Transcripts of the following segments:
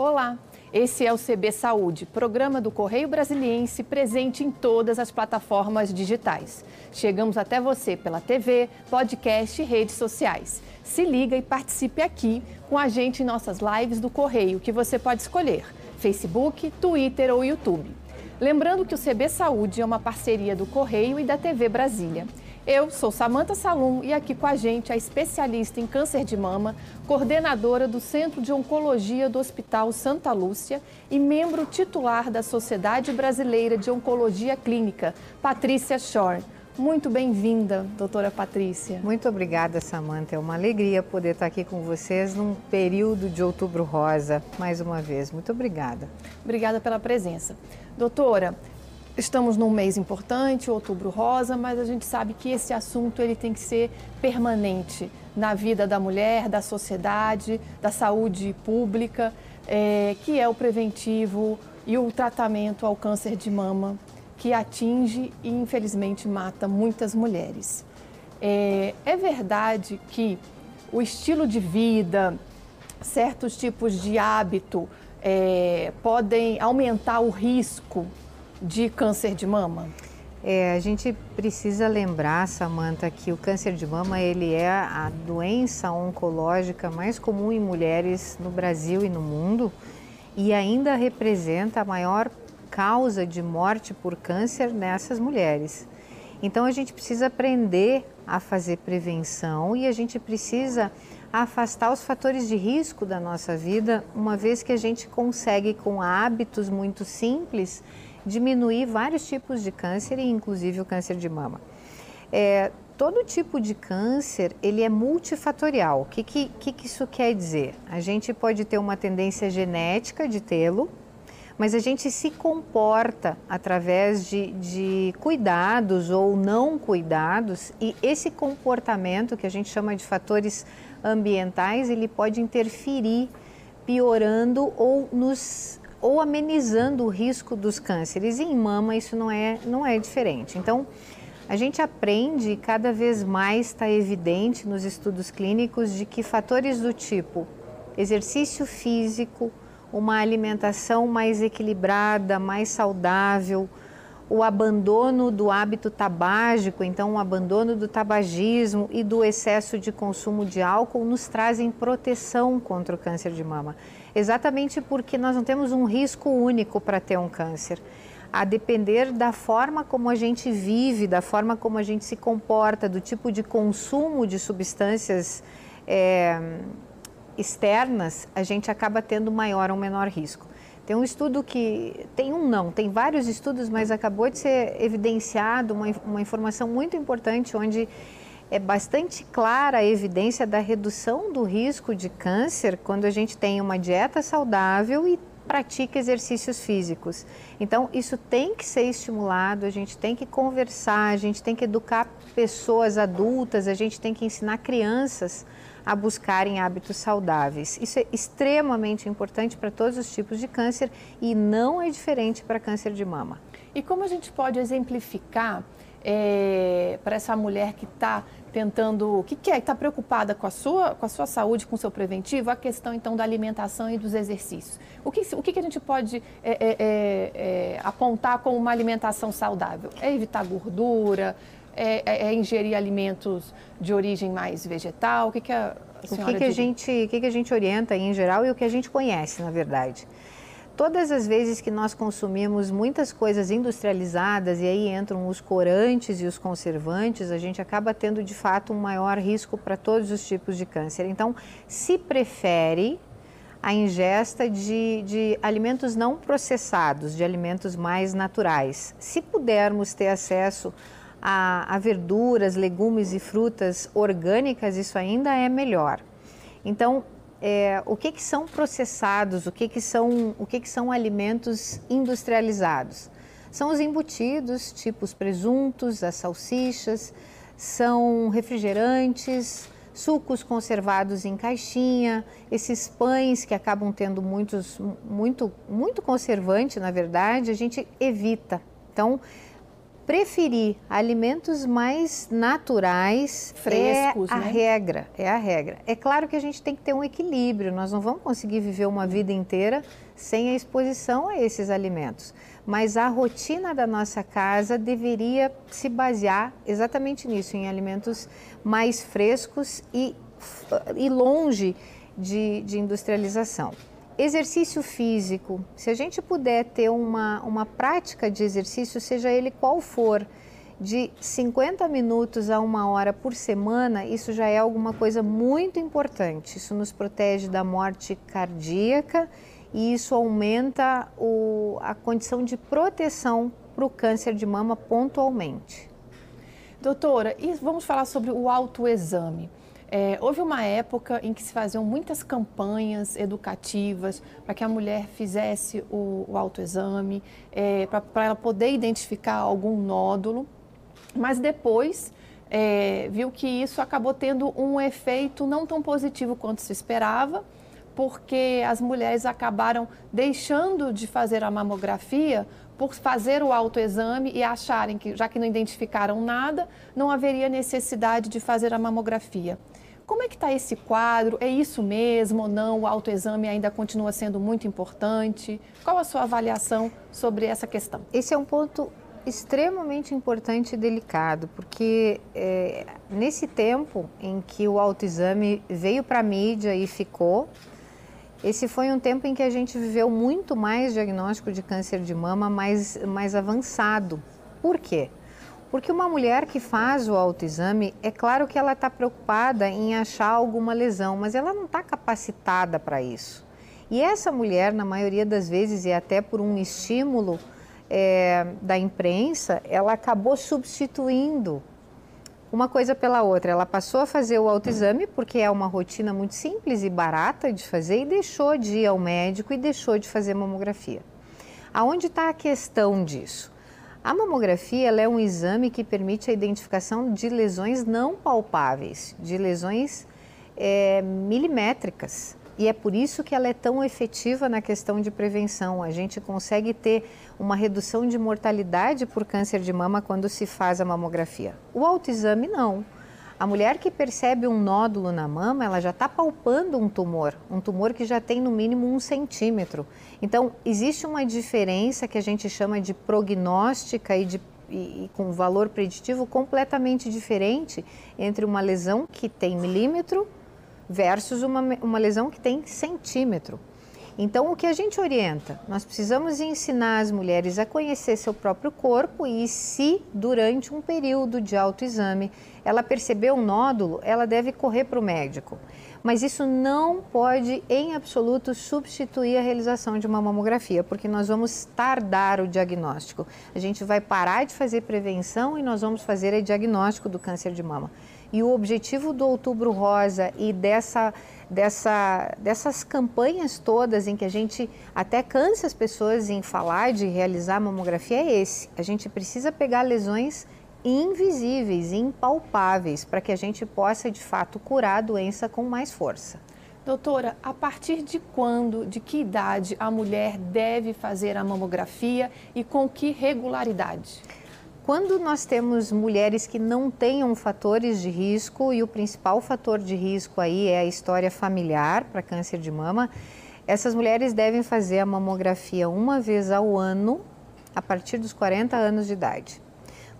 Olá, esse é o CB Saúde, programa do Correio Brasiliense presente em todas as plataformas digitais. Chegamos até você pela TV, podcast e redes sociais. Se liga e participe aqui com a gente em nossas lives do Correio, que você pode escolher: Facebook, Twitter ou YouTube. Lembrando que o CB Saúde é uma parceria do Correio e da TV Brasília. Eu sou Samanta Salum e aqui com a gente a especialista em câncer de mama, coordenadora do Centro de Oncologia do Hospital Santa Lúcia e membro titular da Sociedade Brasileira de Oncologia Clínica, Patrícia Shore. Muito bem-vinda, doutora Patrícia. Muito obrigada, Samanta. É uma alegria poder estar aqui com vocês num período de outubro rosa, mais uma vez. Muito obrigada. Obrigada pela presença. Doutora, Estamos num mês importante, outubro rosa, mas a gente sabe que esse assunto ele tem que ser permanente na vida da mulher, da sociedade, da saúde pública, é, que é o preventivo e o tratamento ao câncer de mama, que atinge e infelizmente mata muitas mulheres. É, é verdade que o estilo de vida, certos tipos de hábito é, podem aumentar o risco de câncer de mama? É, a gente precisa lembrar, Samanta, que o câncer de mama ele é a doença oncológica mais comum em mulheres no Brasil e no mundo e ainda representa a maior causa de morte por câncer nessas mulheres. Então a gente precisa aprender a fazer prevenção e a gente precisa afastar os fatores de risco da nossa vida, uma vez que a gente consegue com hábitos muito simples diminuir vários tipos de câncer, inclusive o câncer de mama. É, todo tipo de câncer ele é multifatorial. O que, que, que isso quer dizer? A gente pode ter uma tendência genética de tê-lo, mas a gente se comporta através de, de, cuidados ou não cuidados e esse comportamento que a gente chama de fatores ambientais ele pode interferir piorando ou nos ou amenizando o risco dos cânceres. E em mama isso não é, não é diferente. Então, a gente aprende cada vez mais está evidente nos estudos clínicos de que fatores do tipo exercício físico, uma alimentação mais equilibrada, mais saudável, o abandono do hábito tabágico, então o abandono do tabagismo e do excesso de consumo de álcool nos trazem proteção contra o câncer de mama exatamente porque nós não temos um risco único para ter um câncer. A depender da forma como a gente vive, da forma como a gente se comporta, do tipo de consumo de substâncias é, externas, a gente acaba tendo maior ou menor risco. Tem um estudo que. Tem um não, tem vários estudos, mas acabou de ser evidenciado uma, uma informação muito importante onde é bastante clara a evidência da redução do risco de câncer quando a gente tem uma dieta saudável e pratica exercícios físicos. Então, isso tem que ser estimulado, a gente tem que conversar, a gente tem que educar pessoas adultas, a gente tem que ensinar crianças a buscarem hábitos saudáveis. Isso é extremamente importante para todos os tipos de câncer e não é diferente para câncer de mama. E como a gente pode exemplificar é, para essa mulher que está tentando, o que, que é, está preocupada com a sua, com a sua saúde, com o seu preventivo, a questão então da alimentação e dos exercícios. O que, o que, que a gente pode é, é, é, é apontar como uma alimentação saudável? É evitar gordura? É, é, é, ingerir alimentos de origem mais vegetal? O que, que a, a o que, que a gente, o que, que a gente orienta em geral e o que a gente conhece, na verdade? todas as vezes que nós consumimos muitas coisas industrializadas e aí entram os corantes e os conservantes, a gente acaba tendo de fato um maior risco para todos os tipos de câncer. Então, se prefere a ingesta de, de alimentos não processados, de alimentos mais naturais. Se pudermos ter acesso a, a verduras, legumes e frutas orgânicas, isso ainda é melhor. Então, é, o que, que são processados, o que, que, são, o que, que são alimentos industrializados. São os embutidos, tipo os presuntos, as salsichas, são refrigerantes, sucos conservados em caixinha, esses pães que acabam tendo muitos, muito, muito conservante, na verdade, a gente evita. Então, preferir alimentos mais naturais frescos, é a né? regra, é a regra. É claro que a gente tem que ter um equilíbrio, nós não vamos conseguir viver uma vida inteira sem a exposição a esses alimentos. Mas a rotina da nossa casa deveria se basear exatamente nisso, em alimentos mais frescos e, e longe de, de industrialização. Exercício físico, se a gente puder ter uma, uma prática de exercício, seja ele qual for, de 50 minutos a uma hora por semana, isso já é alguma coisa muito importante. Isso nos protege da morte cardíaca e isso aumenta o, a condição de proteção para o câncer de mama pontualmente. Doutora, e vamos falar sobre o autoexame. É, houve uma época em que se faziam muitas campanhas educativas para que a mulher fizesse o, o autoexame, é, para ela poder identificar algum nódulo, mas depois é, viu que isso acabou tendo um efeito não tão positivo quanto se esperava, porque as mulheres acabaram deixando de fazer a mamografia por fazer o autoexame e acharem que, já que não identificaram nada, não haveria necessidade de fazer a mamografia. Como é que está esse quadro? É isso mesmo ou não? O autoexame ainda continua sendo muito importante? Qual a sua avaliação sobre essa questão? Esse é um ponto extremamente importante e delicado, porque é, nesse tempo em que o autoexame veio para a mídia e ficou, esse foi um tempo em que a gente viveu muito mais diagnóstico de câncer de mama mais, mais avançado. Por quê? Porque uma mulher que faz o autoexame, é claro que ela está preocupada em achar alguma lesão, mas ela não está capacitada para isso. E essa mulher, na maioria das vezes, e até por um estímulo é, da imprensa, ela acabou substituindo uma coisa pela outra. Ela passou a fazer o autoexame porque é uma rotina muito simples e barata de fazer e deixou de ir ao médico e deixou de fazer mamografia. Aonde está a questão disso? A mamografia é um exame que permite a identificação de lesões não palpáveis, de lesões é, milimétricas. E é por isso que ela é tão efetiva na questão de prevenção. A gente consegue ter uma redução de mortalidade por câncer de mama quando se faz a mamografia. O autoexame não. A mulher que percebe um nódulo na mama, ela já está palpando um tumor, um tumor que já tem no mínimo um centímetro. Então, existe uma diferença que a gente chama de prognóstica e, de, e, com valor preditivo completamente diferente entre uma lesão que tem milímetro versus uma, uma lesão que tem centímetro. Então, o que a gente orienta? Nós precisamos ensinar as mulheres a conhecer seu próprio corpo e, se durante um período de autoexame ela perceber um nódulo, ela deve correr para o médico. Mas isso não pode, em absoluto, substituir a realização de uma mamografia, porque nós vamos tardar o diagnóstico. A gente vai parar de fazer prevenção e nós vamos fazer o diagnóstico do câncer de mama. E o objetivo do Outubro Rosa e dessa, dessa, dessas campanhas todas em que a gente até cansa as pessoas em falar de realizar mamografia é esse. A gente precisa pegar lesões invisíveis, impalpáveis, para que a gente possa de fato curar a doença com mais força. Doutora, a partir de quando, de que idade a mulher deve fazer a mamografia e com que regularidade? Quando nós temos mulheres que não tenham fatores de risco, e o principal fator de risco aí é a história familiar para câncer de mama, essas mulheres devem fazer a mamografia uma vez ao ano, a partir dos 40 anos de idade.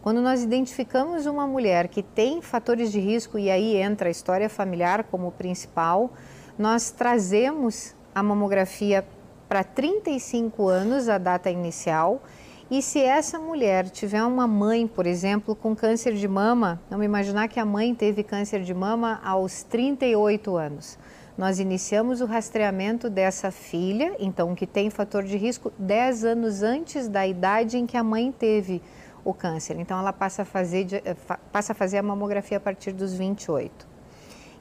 Quando nós identificamos uma mulher que tem fatores de risco, e aí entra a história familiar como principal, nós trazemos a mamografia para 35 anos, a data inicial, e se essa mulher tiver uma mãe, por exemplo, com câncer de mama, vamos imaginar que a mãe teve câncer de mama aos 38 anos. Nós iniciamos o rastreamento dessa filha, então que tem fator de risco, 10 anos antes da idade em que a mãe teve o câncer. Então ela passa a fazer, eh, passa a, fazer a mamografia a partir dos 28.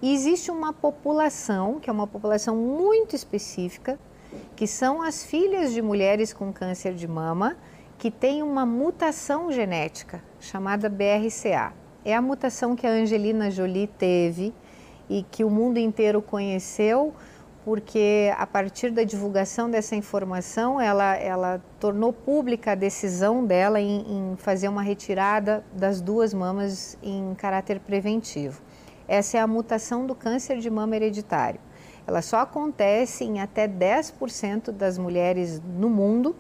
E existe uma população, que é uma população muito específica, que são as filhas de mulheres com câncer de mama, que tem uma mutação genética chamada BRCA. É a mutação que a Angelina Jolie teve e que o mundo inteiro conheceu porque a partir da divulgação dessa informação, ela, ela tornou pública a decisão dela em, em fazer uma retirada das duas mamas em caráter preventivo. Essa é a mutação do câncer de mama hereditário. Ela só acontece em até 10% das mulheres no mundo.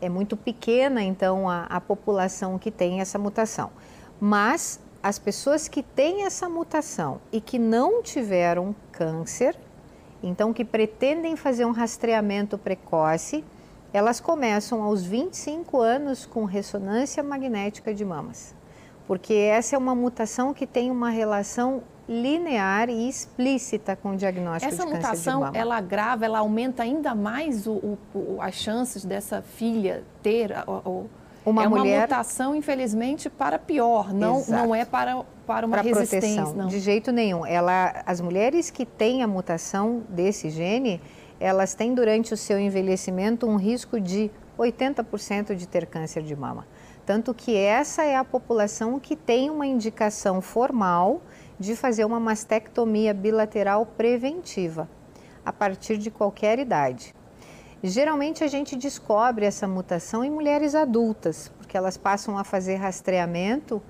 É muito pequena, então, a, a população que tem essa mutação. Mas as pessoas que têm essa mutação e que não tiveram câncer, então que pretendem fazer um rastreamento precoce, elas começam aos 25 anos com ressonância magnética de mamas. Porque essa é uma mutação que tem uma relação linear e explícita com o diagnóstico Essa de câncer mutação, de mama. ela agrava, ela aumenta ainda mais o, o, as chances dessa filha ter o, uma é mulher... uma mutação, infelizmente, para pior, não, não é para, para uma para resistência. Proteção. Não. De jeito nenhum. Ela, as mulheres que têm a mutação desse gene, elas têm durante o seu envelhecimento um risco de 80% de ter câncer de mama. Tanto que essa é a população que tem uma indicação formal de fazer uma mastectomia bilateral preventiva a partir de qualquer idade. Geralmente a gente descobre essa mutação em mulheres adultas, porque elas passam a fazer rastreamento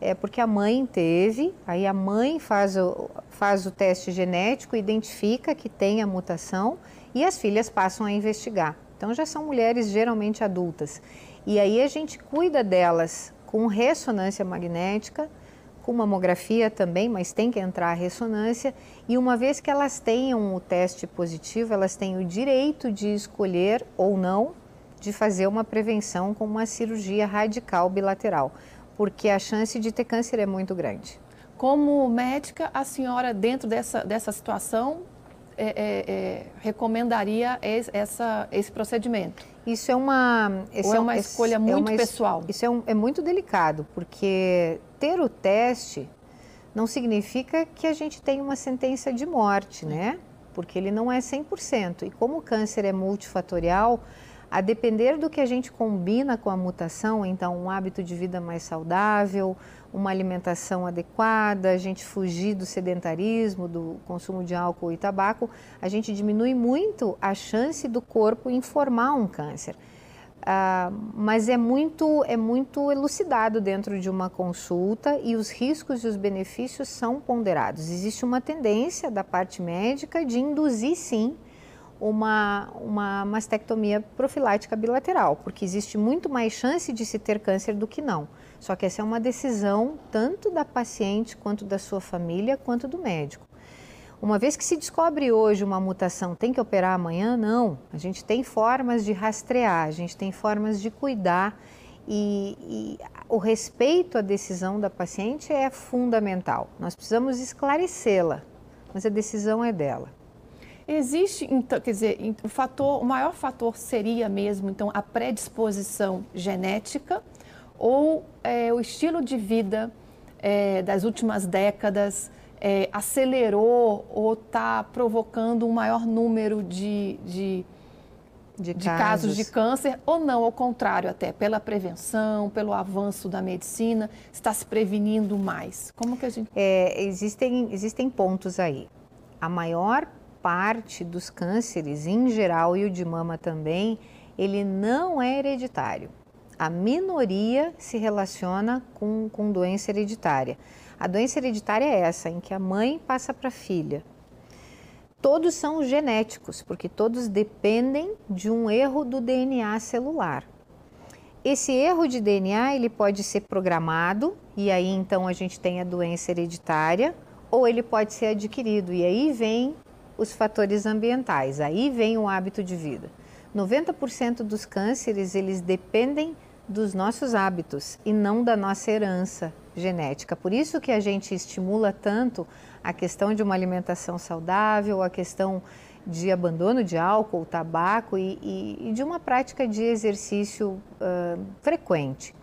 é porque a mãe teve, aí a mãe faz o, faz o teste genético, identifica que tem a mutação e as filhas passam a investigar. Então já são mulheres geralmente adultas. E aí a gente cuida delas com ressonância magnética, com mamografia também, mas tem que entrar a ressonância. E uma vez que elas tenham o teste positivo, elas têm o direito de escolher ou não de fazer uma prevenção com uma cirurgia radical bilateral, porque a chance de ter câncer é muito grande. Como médica, a senhora, dentro dessa, dessa situação, é, é, é, recomendaria esse, essa, esse procedimento? Isso é uma, Ou é uma escolha muito é uma, pessoal? Isso é, um, é muito delicado, porque ter o teste não significa que a gente tem uma sentença de morte, né? Porque ele não é 100%. E como o câncer é multifatorial, a depender do que a gente combina com a mutação, então um hábito de vida mais saudável, uma alimentação adequada, a gente fugir do sedentarismo, do consumo de álcool e tabaco, a gente diminui muito a chance do corpo informar um câncer. Uh, mas é muito, é muito elucidado dentro de uma consulta e os riscos e os benefícios são ponderados. Existe uma tendência da parte médica de induzir, sim, uma, uma mastectomia profilática bilateral, porque existe muito mais chance de se ter câncer do que não. Só que essa é uma decisão tanto da paciente, quanto da sua família, quanto do médico. Uma vez que se descobre hoje uma mutação, tem que operar amanhã? Não. A gente tem formas de rastrear, a gente tem formas de cuidar e, e o respeito à decisão da paciente é fundamental. Nós precisamos esclarecê-la, mas a decisão é dela. Existe, então, quer dizer, o fator, o maior fator seria mesmo, então, a predisposição genética ou é, o estilo de vida é, das últimas décadas é, acelerou ou está provocando um maior número de, de, de, de casos. casos de câncer, ou não, ao contrário, até pela prevenção, pelo avanço da medicina, está se prevenindo mais? Como que a gente. É, existem, existem pontos aí. A maior parte dos cânceres em geral e o de mama também, ele não é hereditário. A minoria se relaciona com, com doença hereditária. A doença hereditária é essa, em que a mãe passa para a filha. Todos são genéticos, porque todos dependem de um erro do DNA celular. Esse erro de DNA ele pode ser programado e aí então a gente tem a doença hereditária, ou ele pode ser adquirido e aí vem os fatores ambientais. Aí vem o hábito de vida. 90% dos cânceres, eles dependem dos nossos hábitos e não da nossa herança genética. Por isso que a gente estimula tanto a questão de uma alimentação saudável, a questão de abandono de álcool, tabaco e, e, e de uma prática de exercício uh, frequente.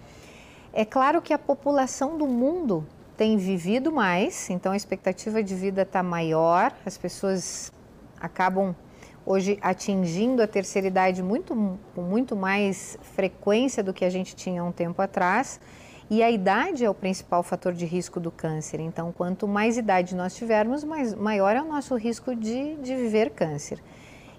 É claro que a população do mundo tem vivido mais, então a expectativa de vida está maior, as pessoas acabam hoje atingindo a terceira idade muito, com muito mais frequência do que a gente tinha um tempo atrás. E a idade é o principal fator de risco do câncer. Então, quanto mais idade nós tivermos, mais, maior é o nosso risco de, de viver câncer.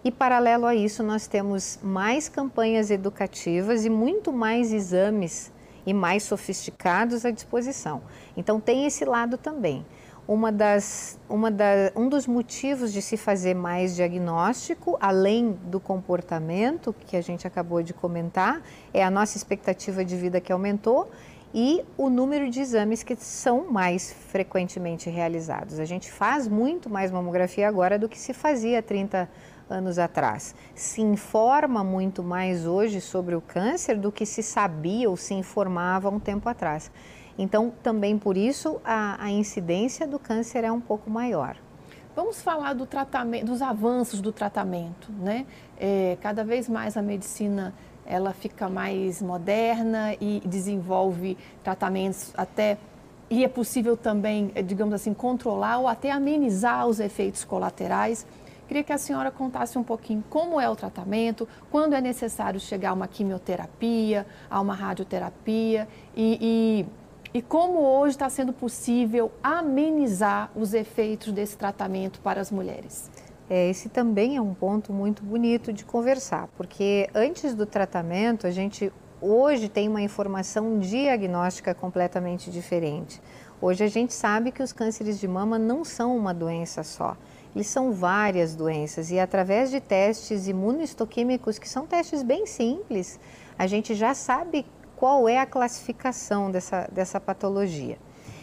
E paralelo a isso, nós temos mais campanhas educativas e muito mais exames e mais sofisticados à disposição. Então, tem esse lado também. Uma das, uma da, um dos motivos de se fazer mais diagnóstico, além do comportamento que a gente acabou de comentar, é a nossa expectativa de vida que aumentou e o número de exames que são mais frequentemente realizados. A gente faz muito mais mamografia agora do que se fazia 30 anos atrás. Se informa muito mais hoje sobre o câncer do que se sabia ou se informava um tempo atrás. Então, também por isso, a, a incidência do câncer é um pouco maior. Vamos falar do tratamento, dos avanços do tratamento, né? É, cada vez mais a medicina ela fica mais moderna e desenvolve tratamentos até e é possível também, eh, digamos assim, controlar ou até amenizar os efeitos colaterais. Queria que a senhora contasse um pouquinho como é o tratamento, quando é necessário chegar a uma quimioterapia, a uma radioterapia e, e, e como hoje está sendo possível amenizar os efeitos desse tratamento para as mulheres. É, esse também é um ponto muito bonito de conversar, porque antes do tratamento, a gente hoje tem uma informação diagnóstica completamente diferente. Hoje a gente sabe que os cânceres de mama não são uma doença só. Eles são várias doenças e através de testes imunohistoquímicos, que são testes bem simples, a gente já sabe qual é a classificação dessa, dessa patologia.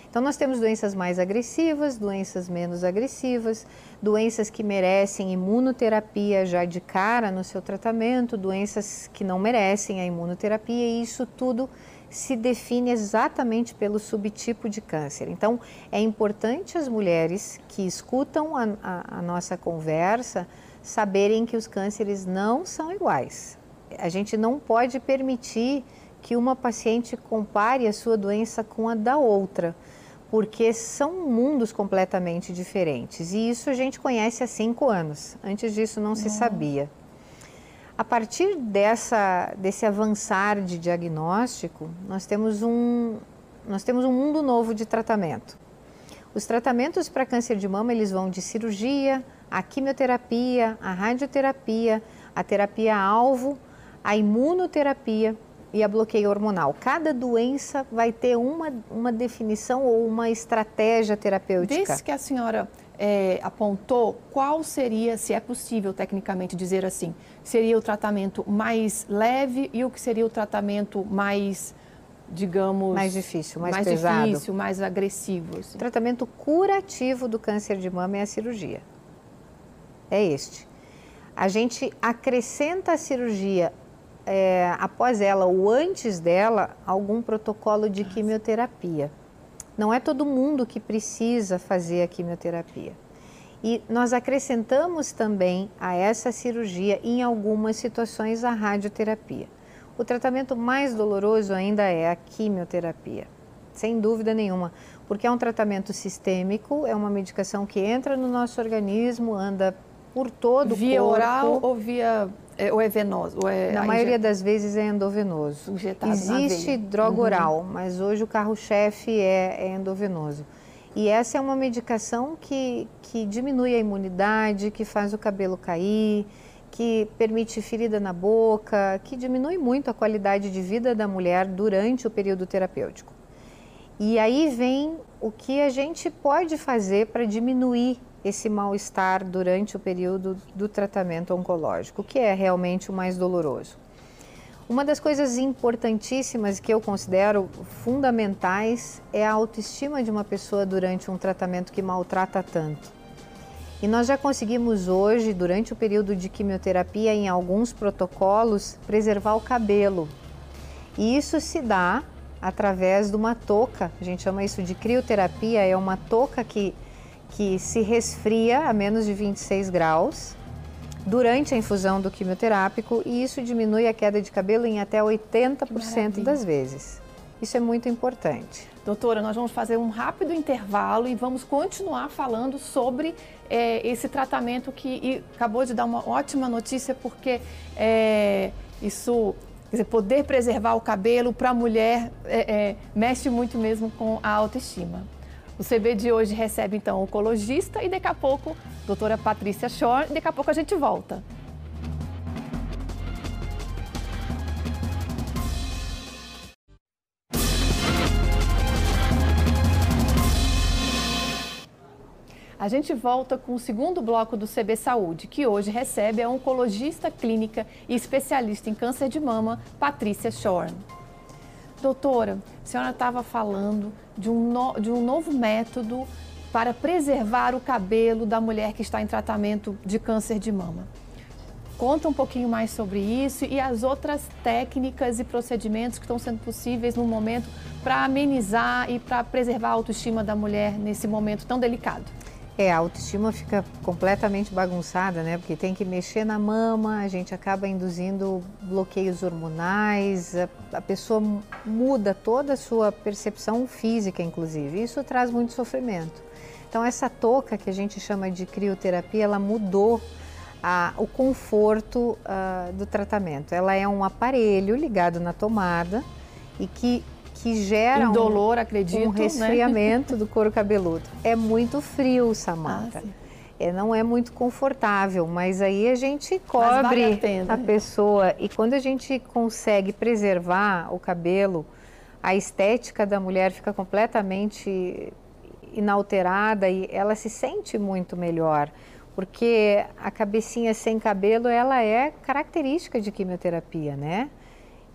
Então, nós temos doenças mais agressivas, doenças menos agressivas, doenças que merecem imunoterapia já de cara no seu tratamento, doenças que não merecem a imunoterapia, e isso tudo se define exatamente pelo subtipo de câncer. Então, é importante as mulheres que escutam a, a, a nossa conversa saberem que os cânceres não são iguais. A gente não pode permitir que uma paciente compare a sua doença com a da outra porque são mundos completamente diferentes. E isso a gente conhece há cinco anos. Antes disso não se sabia. A partir dessa, desse avançar de diagnóstico, nós temos, um, nós temos um mundo novo de tratamento. Os tratamentos para câncer de mama eles vão de cirurgia, a quimioterapia, a radioterapia, a terapia alvo, a imunoterapia e a bloqueio hormonal. Cada doença vai ter uma, uma definição ou uma estratégia terapêutica. Desde que a senhora é, apontou, qual seria, se é possível tecnicamente dizer assim, seria o tratamento mais leve e o que seria o tratamento mais, digamos... Mais difícil, mais, mais pesado. difícil, mais agressivo. Assim. O tratamento curativo do câncer de mama é a cirurgia. É este. A gente acrescenta a cirurgia é, após ela ou antes dela, algum protocolo de quimioterapia. Não é todo mundo que precisa fazer a quimioterapia. E nós acrescentamos também a essa cirurgia, em algumas situações, a radioterapia. O tratamento mais doloroso ainda é a quimioterapia, sem dúvida nenhuma, porque é um tratamento sistêmico, é uma medicação que entra no nosso organismo, anda por todo via o corpo. Via oral ou via é, ou é venoso? Ou é, Na maioria injet... das vezes é endovenoso. Injetado Existe droga uhum. oral, mas hoje o carro-chefe é, é endovenoso. E essa é uma medicação que, que diminui a imunidade, que faz o cabelo cair, que permite ferida na boca, que diminui muito a qualidade de vida da mulher durante o período terapêutico. E aí vem o que a gente pode fazer para diminuir esse mal-estar durante o período do tratamento oncológico, que é realmente o mais doloroso. Uma das coisas importantíssimas que eu considero fundamentais é a autoestima de uma pessoa durante um tratamento que maltrata tanto. E nós já conseguimos hoje, durante o período de quimioterapia, em alguns protocolos, preservar o cabelo. E isso se dá através de uma touca, a gente chama isso de crioterapia, é uma touca que que se resfria a menos de 26 graus durante a infusão do quimioterápico e isso diminui a queda de cabelo em até 80% das vezes. Isso é muito importante. Doutora, nós vamos fazer um rápido intervalo e vamos continuar falando sobre é, esse tratamento que acabou de dar uma ótima notícia, porque é, isso Quer dizer, poder preservar o cabelo para a mulher é, é, mexe muito mesmo com a autoestima. O CB de hoje recebe então o oncologista e daqui a pouco doutora Patrícia Shore daqui a pouco a gente volta. A gente volta com o segundo bloco do CB Saúde, que hoje recebe a oncologista clínica e especialista em câncer de mama, Patrícia Shorn. Doutora, a senhora estava falando de um, no, de um novo método para preservar o cabelo da mulher que está em tratamento de câncer de mama. Conta um pouquinho mais sobre isso e as outras técnicas e procedimentos que estão sendo possíveis no momento para amenizar e para preservar a autoestima da mulher nesse momento tão delicado. É, a autoestima fica completamente bagunçada, né? Porque tem que mexer na mama, a gente acaba induzindo bloqueios hormonais, a, a pessoa muda toda a sua percepção física, inclusive. Isso traz muito sofrimento. Então, essa touca que a gente chama de crioterapia, ela mudou a, o conforto uh, do tratamento. Ela é um aparelho ligado na tomada e que que gera um, acredito, um né? resfriamento né? do couro cabeludo. É muito frio, Samanta. Ah, é, não é muito confortável, mas aí a gente cobre vale a, a pessoa e quando a gente consegue preservar o cabelo, a estética da mulher fica completamente inalterada e ela se sente muito melhor, porque a cabecinha sem cabelo ela é característica de quimioterapia, né?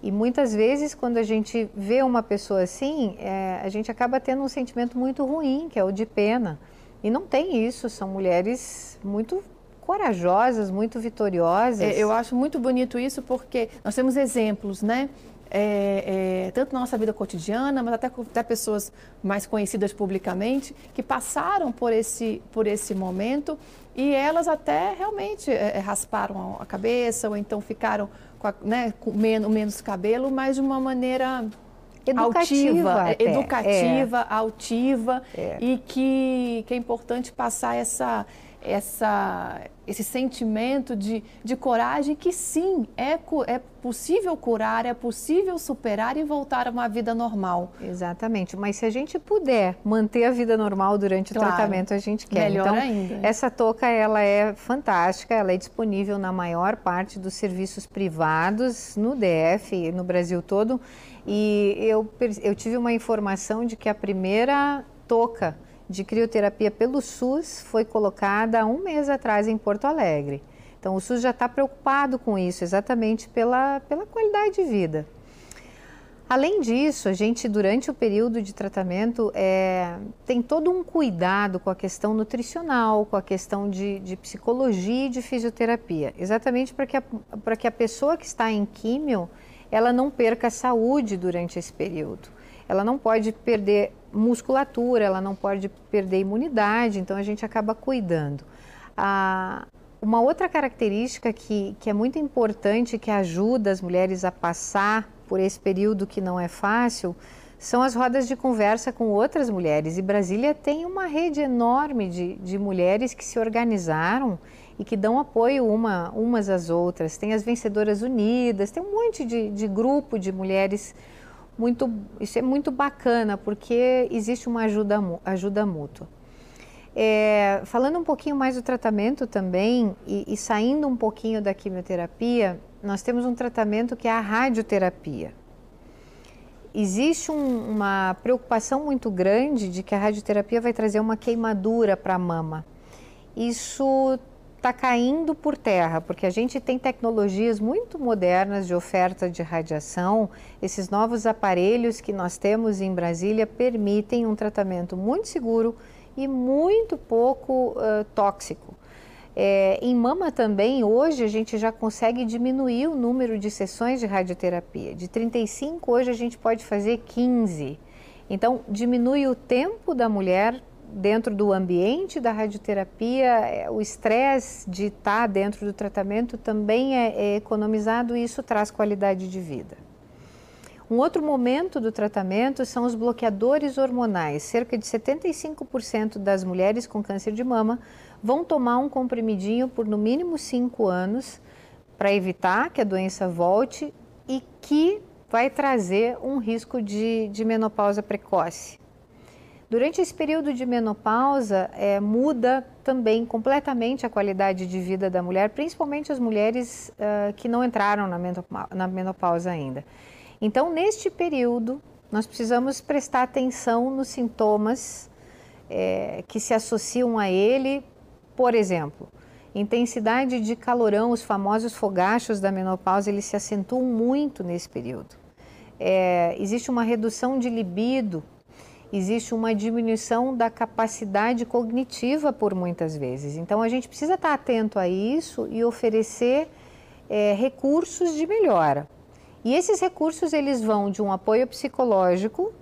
E muitas vezes, quando a gente vê uma pessoa assim, é, a gente acaba tendo um sentimento muito ruim, que é o de pena. E não tem isso, são mulheres muito corajosas, muito vitoriosas. É, eu acho muito bonito isso porque nós temos exemplos, né? É, é, tanto na nossa vida cotidiana, mas até, até pessoas mais conhecidas publicamente, que passaram por esse, por esse momento e elas até realmente é, é rasparam a cabeça ou então ficaram com, a, né, com menos, menos cabelo, mas de uma maneira educativa, altiva, é, educativa, é. altiva é. e que, que é importante passar essa, essa, esse sentimento de, de coragem que sim, é, é possível curar, é possível superar e voltar a uma vida normal. Exatamente, mas se a gente puder manter a vida normal durante claro, o tratamento, a gente quer. Melhor então, ainda. Essa touca, ela é fantástica, ela é disponível na maior parte dos serviços privados no DF, no Brasil todo, e eu, eu tive uma informação de que a primeira touca de crioterapia pelo SUS foi colocada há um mês atrás em Porto Alegre. Então, o SUS já está preocupado com isso, exatamente pela, pela qualidade de vida. Além disso, a gente, durante o período de tratamento, é, tem todo um cuidado com a questão nutricional, com a questão de, de psicologia e de fisioterapia, exatamente para que, a, que a pessoa que está em químio, ela não perca a saúde durante esse período. Ela não pode perder musculatura, ela não pode perder imunidade, então a gente acaba cuidando. Ah, uma outra característica que, que é muito importante, que ajuda as mulheres a passar por esse período que não é fácil, são as rodas de conversa com outras mulheres. E Brasília tem uma rede enorme de, de mulheres que se organizaram e que dão apoio uma, umas às outras. Tem as Vencedoras Unidas, tem um monte de, de grupo de mulheres muito, isso é muito bacana, porque existe uma ajuda, ajuda mútua. É, falando um pouquinho mais do tratamento também, e, e saindo um pouquinho da quimioterapia, nós temos um tratamento que é a radioterapia. Existe um, uma preocupação muito grande de que a radioterapia vai trazer uma queimadura para a mama. Isso está caindo por terra, porque a gente tem tecnologias muito modernas de oferta de radiação. Esses novos aparelhos que nós temos em Brasília permitem um tratamento muito seguro e muito pouco uh, tóxico. É, em mama também, hoje a gente já consegue diminuir o número de sessões de radioterapia. De 35, hoje a gente pode fazer 15. Então, diminui o tempo da mulher dentro do ambiente da radioterapia, é, o estresse de estar dentro do tratamento também é, é economizado e isso traz qualidade de vida. Um outro momento do tratamento são os bloqueadores hormonais. Cerca de 75% das mulheres com câncer de mama vão tomar um comprimidinho por no mínimo 5 anos para evitar que a doença volte e que vai trazer um risco de, de menopausa precoce. Durante esse período de menopausa, é, muda também completamente a qualidade de vida da mulher, principalmente as mulheres uh, que não entraram na menopausa ainda. Então, neste período, nós precisamos prestar atenção nos sintomas é, que se associam a ele, por exemplo, intensidade de calorão, os famosos fogachos da menopausa, eles se acentuam muito nesse período. É, existe uma redução de libido, existe uma diminuição da capacidade cognitiva por muitas vezes. Então a gente precisa estar atento a isso e oferecer é, recursos de melhora. E esses recursos eles vão de um apoio psicológico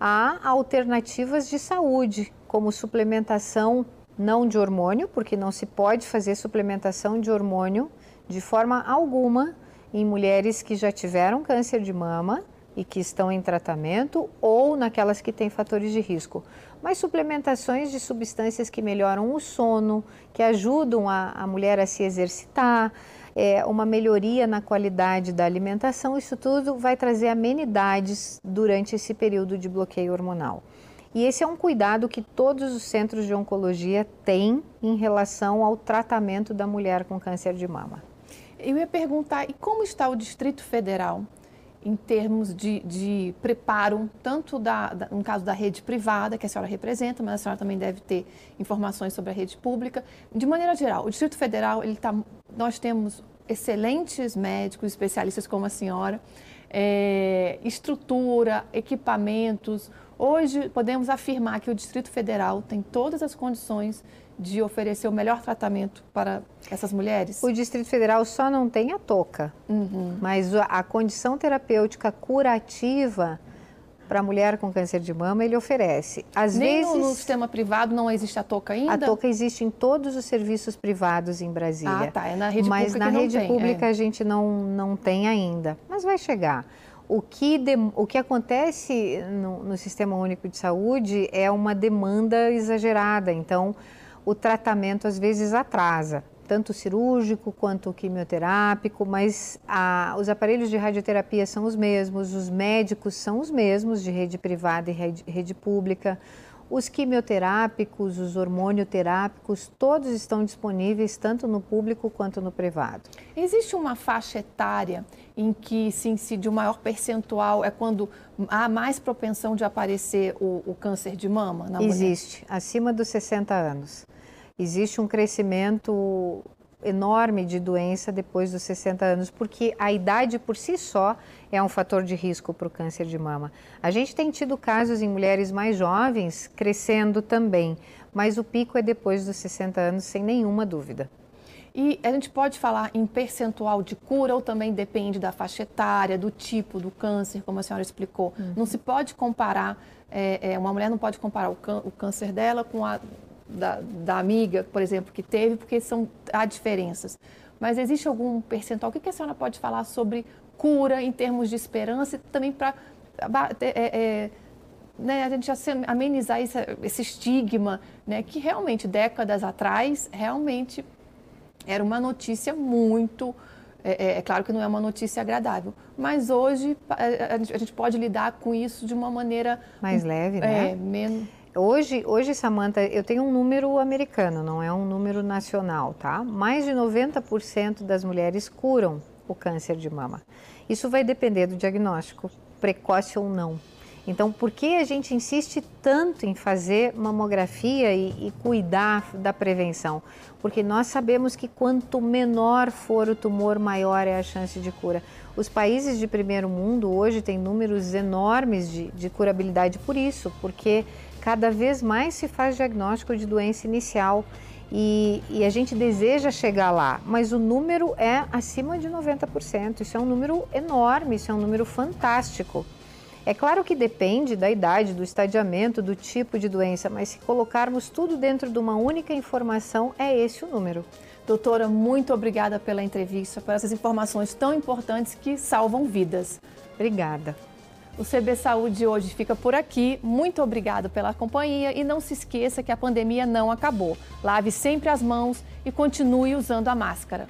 a alternativas de saúde, como suplementação não de hormônio, porque não se pode fazer suplementação de hormônio de forma alguma em mulheres que já tiveram câncer de mama e que estão em tratamento ou naquelas que têm fatores de risco. Mas suplementações de substâncias que melhoram o sono, que ajudam a, a mulher a se exercitar, é, uma melhoria na qualidade da alimentação, isso tudo vai trazer amenidades durante esse período de bloqueio hormonal. E esse é um cuidado que todos os centros de oncologia têm em relação ao tratamento da mulher com câncer de mama. Eu ia perguntar, e como está o Distrito Federal em termos de, de preparo, tanto da, da, no caso da rede privada, que a senhora representa, mas a senhora também deve ter informações sobre a rede pública. De maneira geral, o Distrito Federal, ele tá, nós temos excelentes médicos, especialistas como a senhora, é, estrutura, equipamentos. Hoje podemos afirmar que o Distrito Federal tem todas as condições de oferecer o melhor tratamento para essas mulheres? O Distrito Federal só não tem a toca, uhum. mas a condição terapêutica curativa para a mulher com câncer de mama ele oferece. Às Nem vezes, no sistema privado não existe a toca ainda? A toca existe em todos os serviços privados em Brasília. Ah, tá. É na rede mas pública na rede tem, pública é. a gente não, não tem ainda. Mas vai chegar. O que, de, o que acontece no, no Sistema Único de Saúde é uma demanda exagerada. Então, o tratamento às vezes atrasa, tanto cirúrgico quanto quimioterápico, mas a, os aparelhos de radioterapia são os mesmos, os médicos são os mesmos, de rede privada e rede, rede pública. Os quimioterápicos, os hormonioterápicos, todos estão disponíveis tanto no público quanto no privado. Existe uma faixa etária em que se incide o maior percentual é quando há mais propensão de aparecer o, o câncer de mama na mulher? Existe, acima dos 60 anos existe um crescimento enorme de doença depois dos 60 anos, porque a idade por si só é um fator de risco para o câncer de mama. A gente tem tido casos em mulheres mais jovens crescendo também, mas o pico é depois dos 60 anos, sem nenhuma dúvida. E a gente pode falar em percentual de cura ou também depende da faixa etária, do tipo do câncer, como a senhora explicou. Uhum. Não se pode comparar, é, é, uma mulher não pode comparar o, o câncer dela com a da, da amiga, por exemplo, que teve, porque são, há diferenças. Mas existe algum percentual? O que a senhora pode falar sobre cura em termos de esperança e também para é, é, né, a gente amenizar esse, esse estigma, né, que realmente décadas atrás realmente era uma notícia muito é, é, é, claro que não é uma notícia agradável, mas hoje a, a, gente pode lidar com isso de uma maneira mais leve, né? É, menos Hoje, hoje Samantha, eu tenho um número americano, não é um número nacional, tá? Mais de 90% das mulheres curam o câncer de mama. Isso vai depender do diagnóstico, precoce ou não. Então, por que a gente insiste tanto em fazer mamografia e, e, cuidar da prevenção? Porque nós sabemos que quanto menor for o tumor, maior é a chance de cura. Os países de primeiro mundo hoje têm números enormes de, de curabilidade por isso, porque cada vez mais se faz diagnóstico de doença inicial e, e, a gente deseja chegar lá, mas o número é acima de 90%. Isso é um número enorme, isso é um número fantástico. É claro que depende da idade, do estadiamento, do tipo de doença, mas se colocarmos tudo dentro de uma única informação, é esse o número. Doutora, muito obrigada pela entrevista, por essas informações tão importantes que salvam vidas. Obrigada. O CB Saúde hoje fica por aqui. Muito obrigado pela companhia e não se esqueça que a pandemia não acabou. Lave sempre as mãos e continue usando a máscara.